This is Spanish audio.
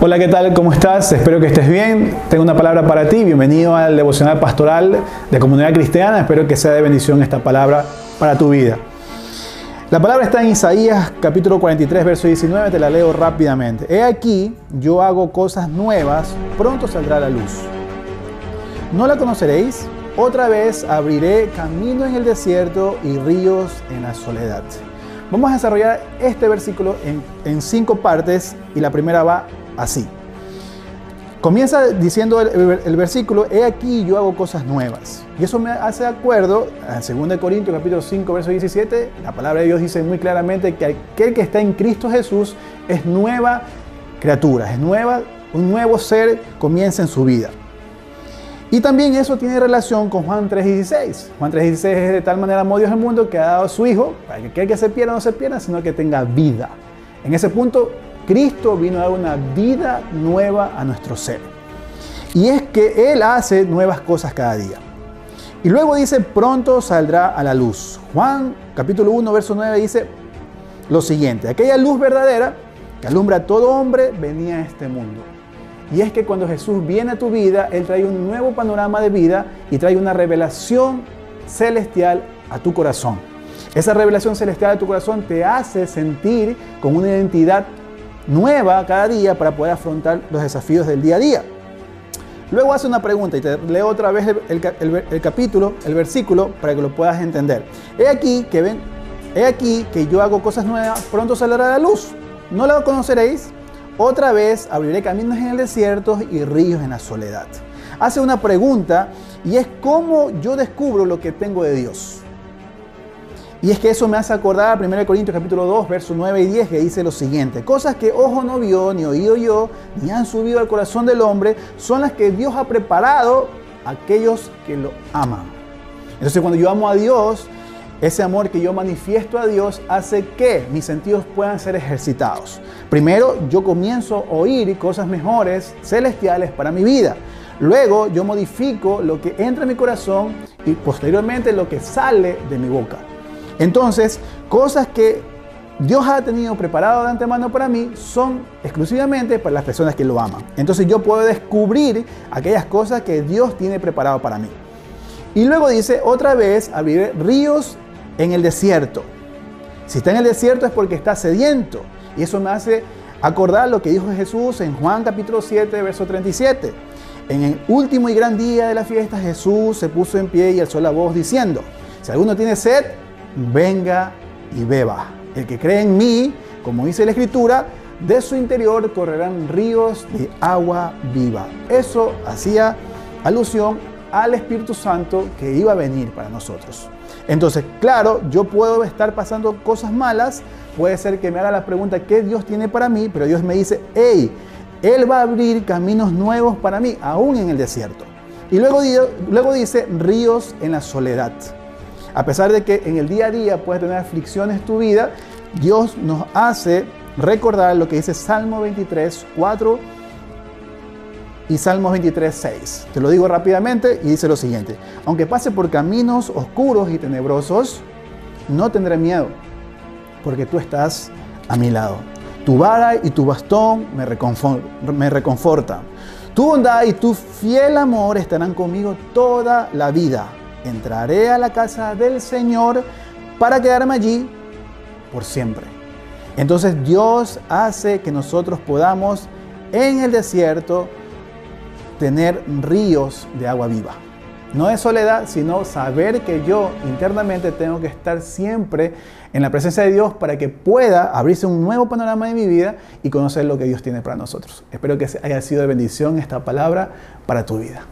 Hola, ¿qué tal? ¿Cómo estás? Espero que estés bien. Tengo una palabra para ti. Bienvenido al devocional pastoral de Comunidad Cristiana. Espero que sea de bendición esta palabra para tu vida. La palabra está en Isaías capítulo 43, verso 19. Te la leo rápidamente. He aquí, yo hago cosas nuevas, pronto saldrá la luz. ¿No la conoceréis? Otra vez abriré camino en el desierto y ríos en la soledad. Vamos a desarrollar este versículo en, en cinco partes y la primera va así. Comienza diciendo el, versículo, he aquí yo hago cosas nuevas. Y eso me hace acuerdo, en 2 Corintios capítulo 5, verso 17, la palabra de Dios dice muy claramente que aquel que está en Cristo Jesús es nueva criatura, es nueva, un nuevo ser comienza en su vida. Y también eso tiene relación con Juan 3.16. Juan 3.16 es de tal manera amó Dios el mundo que ha dado a su Hijo, para que aquel que se pierda no se pierda, sino que tenga vida. En ese punto Cristo vino a dar una vida nueva a nuestro ser. Y es que Él hace nuevas cosas cada día. Y luego dice, pronto saldrá a la luz. Juan capítulo 1, verso 9 dice lo siguiente, aquella luz verdadera que alumbra a todo hombre venía a este mundo. Y es que cuando Jesús viene a tu vida, Él trae un nuevo panorama de vida y trae una revelación celestial a tu corazón. Esa revelación celestial a tu corazón te hace sentir con una identidad nueva cada día para poder afrontar los desafíos del día a día. Luego hace una pregunta y te leo otra vez el, capítulo, el versículo, para que lo puedas entender. He aquí que ven, he aquí que yo hago cosas nuevas, pronto saldrá la luz. No la conoceréis. Otra vez abriré caminos en el desierto y ríos en la soledad. Hace una pregunta y es cómo yo descubro lo que tengo de Dios. Y es que eso me hace acordar a 1 Corintios capítulo 2, versos 9 y 10, que dice lo siguiente, cosas que ojo no vio, ni oído yo, ni han subido al corazón del hombre, son las que Dios ha preparado a aquellos que lo aman. Entonces cuando yo amo a Dios, ese amor que yo manifiesto a Dios hace que mis sentidos puedan ser ejercitados. Primero, yo comienzo a oír cosas mejores, celestiales para mi vida. Luego, yo modifico lo que entra en mi corazón y posteriormente lo que sale de mi boca. Entonces, cosas que Dios ha tenido preparado de antemano para mí son exclusivamente para las personas que lo aman. Entonces yo puedo descubrir aquellas cosas que Dios tiene preparado para mí. Y luego dice, otra vez, abriré ríos en el desierto. Si está en el desierto es porque está sediento. Y eso me hace acordar lo que dijo Jesús en Juan capítulo 7, verso 37. En el último y gran día de la fiesta Jesús se puso en pie y alzó la voz diciendo, si alguno tiene sed, venga y beba. El que cree en mí, como dice la Escritura, de su interior correrán ríos de agua viva. Eso hacía alusión al Espíritu Santo que iba a venir para nosotros. Entonces, claro, yo puedo estar pasando cosas malas, puede ser que me haga la pregunta, ¿qué Dios tiene para mí? Pero Dios me dice, hey, Él va a abrir caminos nuevos para mí, aún en el desierto. Y luego, luego dice, ríos en la soledad. A pesar de que en el día a día puedes tener aflicciones tu vida, Dios nos hace recordar lo que dice Salmo 23, 4 y Salmo 23, 6. Te lo digo rápidamente y dice lo siguiente. Aunque pase por caminos oscuros y tenebrosos, no tendré miedo, porque tú estás a mi lado. Tu vara y tu bastón me reconfortan. Tu bondad y tu fiel amor estarán conmigo toda la vida entraré a la casa del Señor para quedarme allí por siempre. Entonces Dios hace que nosotros podamos en el desierto tener ríos de agua viva. No es soledad, sino saber que yo internamente tengo que estar siempre en la presencia de Dios para que pueda abrirse un nuevo panorama de mi vida y conocer lo que Dios tiene para nosotros. Espero que haya sido de bendición esta palabra para tu vida.